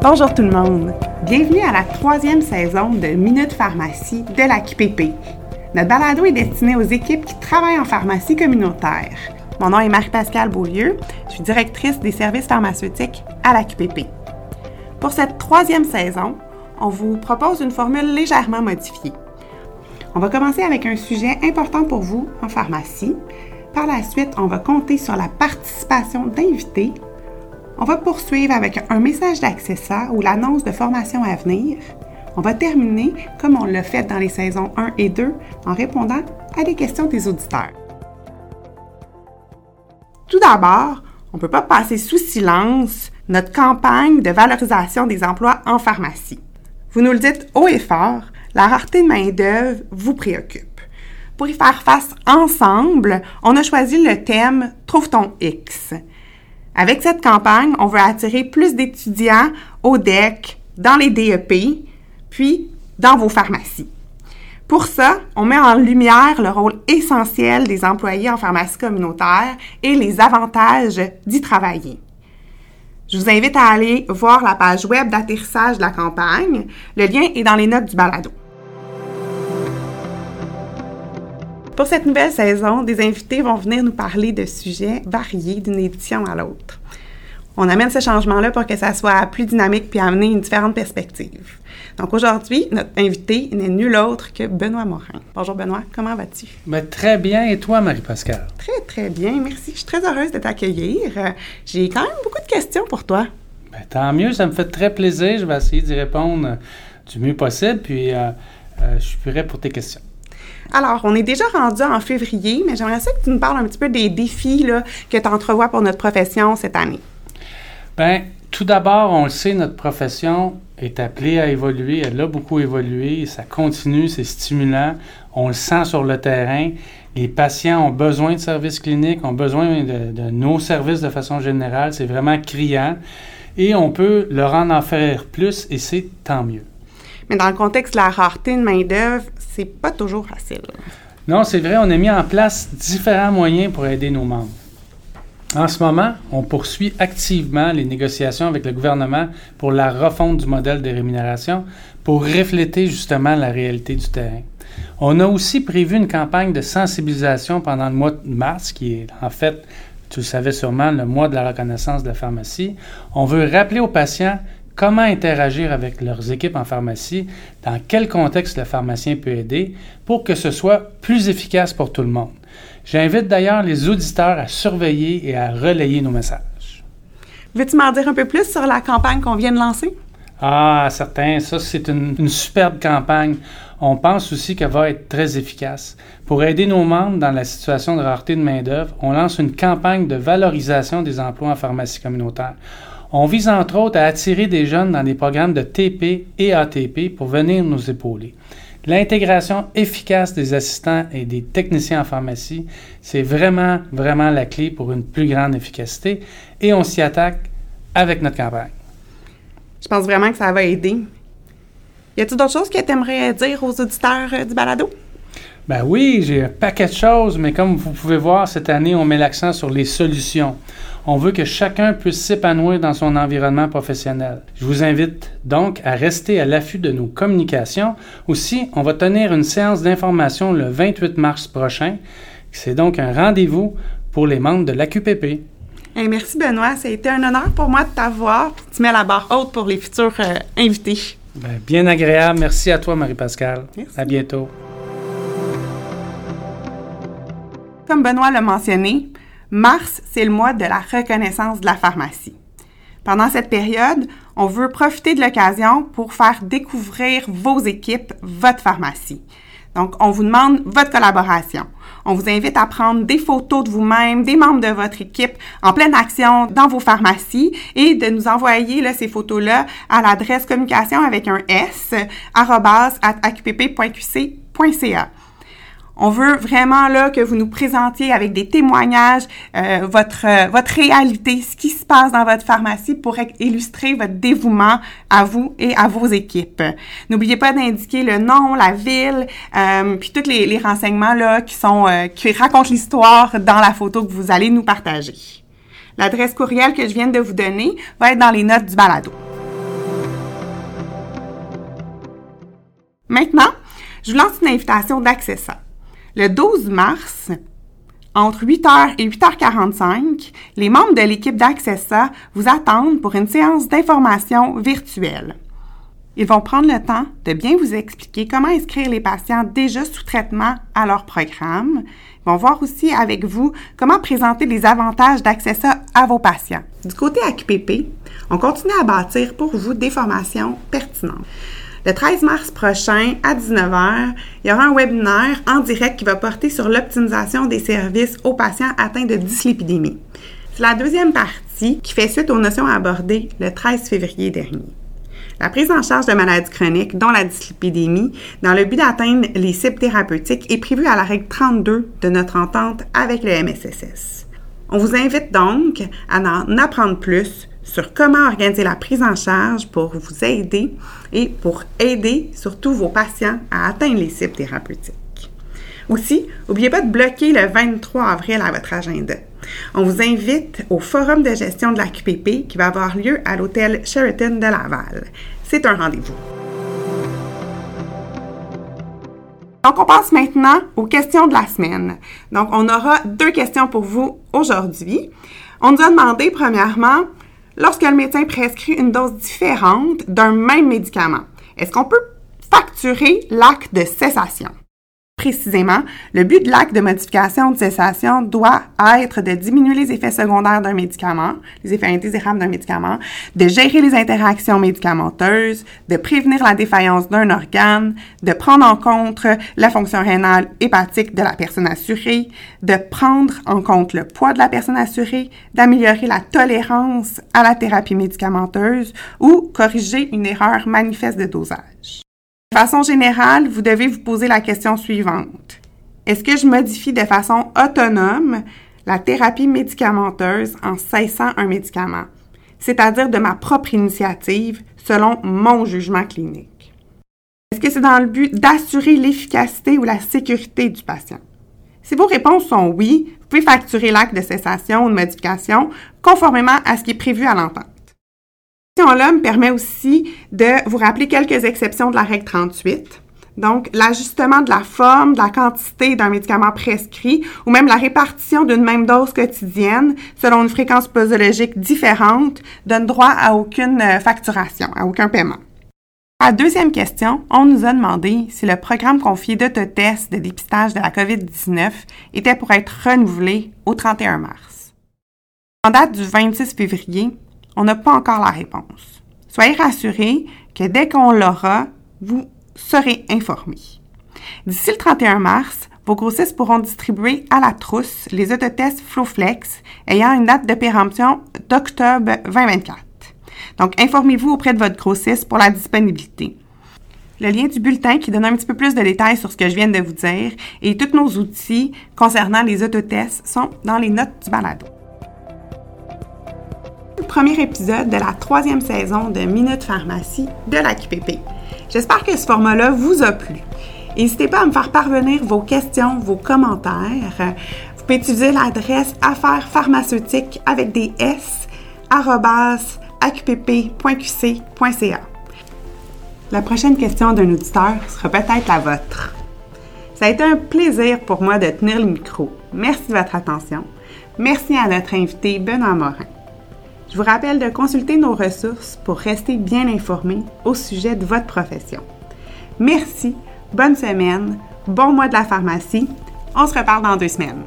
Bonjour tout le monde. Bienvenue à la troisième saison de Minute Pharmacie de la QPP. Notre balado est destiné aux équipes qui travaillent en pharmacie communautaire. Mon nom est Marie-Pascale Beaulieu. Je suis directrice des services pharmaceutiques à la QPP. Pour cette troisième saison, on vous propose une formule légèrement modifiée. On va commencer avec un sujet important pour vous en pharmacie. Par la suite, on va compter sur la participation d'invités. On va poursuivre avec un message d'accesseur ou l'annonce de formation à venir. On va terminer, comme on l'a fait dans les saisons 1 et 2, en répondant à des questions des auditeurs. Tout d'abord, on ne peut pas passer sous silence notre campagne de valorisation des emplois en pharmacie. Vous nous le dites haut et fort, la rareté de main-d'œuvre vous préoccupe. Pour y faire face ensemble, on a choisi le thème Trouve ton X. Avec cette campagne, on veut attirer plus d'étudiants au DEC, dans les DEP, puis dans vos pharmacies. Pour ça, on met en lumière le rôle essentiel des employés en pharmacie communautaire et les avantages d'y travailler. Je vous invite à aller voir la page web d'atterrissage de la campagne. Le lien est dans les notes du balado. Pour cette nouvelle saison, des invités vont venir nous parler de sujets variés d'une édition à l'autre. On amène ce changement-là pour que ça soit plus dynamique puis amener une différente perspective. Donc aujourd'hui, notre invité n'est nul autre que Benoît Morin. Bonjour Benoît, comment vas-tu? Ben, très bien. Et toi, Marie-Pascale? Très, très bien. Merci. Je suis très heureuse de t'accueillir. J'ai quand même beaucoup de questions pour toi. Ben, tant mieux. Ça me fait très plaisir. Je vais essayer d'y répondre du mieux possible. Puis, euh, euh, je suis prêt pour tes questions. Alors, on est déjà rendu en février, mais j'aimerais ça que tu nous parles un petit peu des défis là, que tu entrevois pour notre profession cette année. Bien, tout d'abord, on le sait, notre profession est appelée à évoluer. Elle a beaucoup évolué. Ça continue, c'est stimulant. On le sent sur le terrain. Les patients ont besoin de services cliniques, ont besoin de, nos services de façon générale. C'est vraiment criant. Et on peut leur en faire plus et c'est tant mieux. Mais dans le contexte de la rareté de main-d'œuvre, c'est pas toujours facile. Non, c'est vrai, on a mis en place différents moyens pour aider nos membres. En ce moment, on poursuit activement les négociations avec le gouvernement pour la refonte du modèle de rémunération pour refléter justement la réalité du terrain. On a aussi prévu une campagne de sensibilisation pendant le mois de mars, qui est en fait, tu le savais sûrement, le mois de la reconnaissance de la pharmacie. On veut rappeler aux patients comment interagir avec leurs équipes en pharmacie, dans quel contexte le pharmacien peut aider, pour que ce soit plus efficace pour tout le monde. J'invite d'ailleurs les auditeurs à surveiller et à relayer nos messages. Veux-tu m'en dire un peu plus sur la campagne qu'on vient de lancer? Ah, certain. Ça, c'est une, superbe campagne. On pense aussi qu'elle va être très efficace. Pour aider nos membres dans la situation de rareté de main-d'œuvre, on lance une campagne de valorisation des emplois en pharmacie communautaire. On vise entre autres à attirer des jeunes dans des programmes de TP et ATP pour venir nous épauler. L'intégration efficace des assistants et des techniciens en pharmacie, c'est vraiment, vraiment la clé pour une plus grande efficacité et on s'y attaque avec notre campagne. Je pense vraiment que ça va aider. Y a-t-il d'autres choses que tu aimerais dire aux auditeurs euh, du balado? Ben oui, j'ai un paquet de choses, mais comme vous pouvez voir, cette année, on met l'accent sur les solutions. On veut que chacun puisse s'épanouir dans son environnement professionnel. Je vous invite donc à rester à l'affût de nos communications. Aussi, on va tenir une séance d'information le 28 mars prochain. C'est donc un rendez-vous pour les membres de l'AQPP. merci Benoît, ça a été un honneur pour moi de t'avoir. Tu mets la barre haute pour les futurs euh, invités. Ben, bien agréable. Merci à toi, Marie-Pascale. À bientôt. Comme Benoît l'a mentionné, Mars, c'est le mois de la reconnaissance de la pharmacie. Pendant cette période, on veut profiter de l'occasion pour faire découvrir vos équipes, votre pharmacie. Donc, on vous demande votre collaboration. On vous invite à prendre des photos de vous-même, des membres de votre équipe en pleine action dans vos pharmacies et de nous envoyer ces photos-là à l'adresse communication avec un S, arrobas, on veut vraiment là que vous nous présentiez avec des témoignages euh, votre euh, votre réalité, ce qui se passe dans votre pharmacie pour e-, illustrer votre dévouement à vous et à vos équipes. N'oubliez pas d'indiquer le nom, la ville, euh, puis tous les, renseignements là qui sont euh, qui racontent l'histoire dans la photo que vous allez nous partager. L'adresse courriel que je viens de vous donner va être dans les notes du balado. Maintenant, je vous lance une invitation d'accesseur. Le 12 mars, entre 8h et 8h45, les membres de l'équipe d'Accessa vous attendent pour une séance d'information virtuelle. Ils vont prendre le temps de bien vous expliquer comment inscrire les patients déjà sous traitement à leur programme. Ils vont voir aussi avec vous comment présenter les avantages d'Accessa à vos patients. Du côté AQPP, on continue à bâtir pour vous des formations pertinentes. Le 13 mars prochain, à 19h, il y aura un webinaire en direct qui va porter sur l'optimisation des services aux patients atteints de dyslipidémie. C'est la deuxième partie qui fait suite aux notions abordées le 13 février dernier. La prise en charge de maladies chroniques, dont la dyslipidémie, dans le but d'atteindre les cibles thérapeutiques, est prévue à la règle 32 de notre entente avec le MSSS. On vous invite donc à en apprendre plus sur comment organiser la prise en charge pour vous aider et pour aider surtout vos patients à atteindre les cibles thérapeutiques. Aussi, n'oubliez pas de bloquer le 23 avril à votre agenda. On vous invite au forum de gestion de la QPP qui va avoir lieu à l'hôtel Sheraton de Laval. C'est un rendez-vous. Donc, on passe maintenant aux questions de la semaine. Donc, on aura deux questions pour vous aujourd'hui. On nous a demandé, premièrement, lorsque le médecin prescrit une dose différente d'un même médicament, est-ce qu'on peut facturer l'acte de cessation? Précisément, le but de l'acte de modification de cessation doit être de diminuer les effets secondaires d'un médicament, les effets indésirables d'un médicament, de gérer les interactions médicamenteuses, de prévenir la défaillance d'un organe, de prendre en compte la fonction rénale hépatique de la personne assurée, de prendre en compte le poids de la personne assurée, d'améliorer la tolérance à la thérapie médicamenteuse ou corriger une erreur manifeste de dosage. De façon générale, vous devez vous poser la question suivante. Est-ce que je modifie de façon autonome la thérapie médicamenteuse en cessant un médicament, c'est-à-dire de ma propre initiative selon mon jugement clinique? Est-ce que c'est dans le but d'assurer l'efficacité ou la sécurité du patient? Si vos réponses sont oui, vous pouvez facturer l'acte de cessation ou de modification conformément à ce qui est prévu à l'entente. L'homme permet aussi de vous rappeler quelques exceptions de la règle 38. Donc, l'ajustement de la forme, de la quantité d'un médicament prescrit ou même la répartition d'une même dose quotidienne selon une fréquence posologique différente donne droit à aucune euh, facturation, à aucun paiement. À deuxième question, on nous a demandé si le programme confié d'autotest de dépistage de la COVID-19 était pour être renouvelé au 31 mars. En date du 26 février, on n'a pas encore la réponse. Soyez rassurés que dès qu'on l'aura, vous serez informés. D'ici le 31 mars, vos grossistes pourront distribuer à la trousse les autotests Flowflex ayant une date de péremption d'octobre 2024. Donc, informez-vous auprès de votre grossiste pour la disponibilité. Le lien du bulletin qui donne un petit peu plus de détails sur ce que je viens de vous dire et tous nos outils concernant les autotests sont dans les notes du balado premier épisode de la troisième saison de Minute Pharmacie de la QPP. J'espère que ce format-là vous a plu. N'hésitez pas à me faire parvenir vos questions, vos commentaires. Vous pouvez utiliser l'adresse affaires pharmaceutiques avec des S aqpp.qc.ca. La prochaine question d'un auditeur sera peut-être la vôtre. Ça a été un plaisir pour moi de tenir le micro. Merci de votre attention. Merci à notre invité Benoît Morin. Je vous rappelle de consulter nos ressources pour rester bien informé au sujet de votre profession. Merci, bonne semaine, bon mois de la pharmacie. On se reparle dans deux semaines.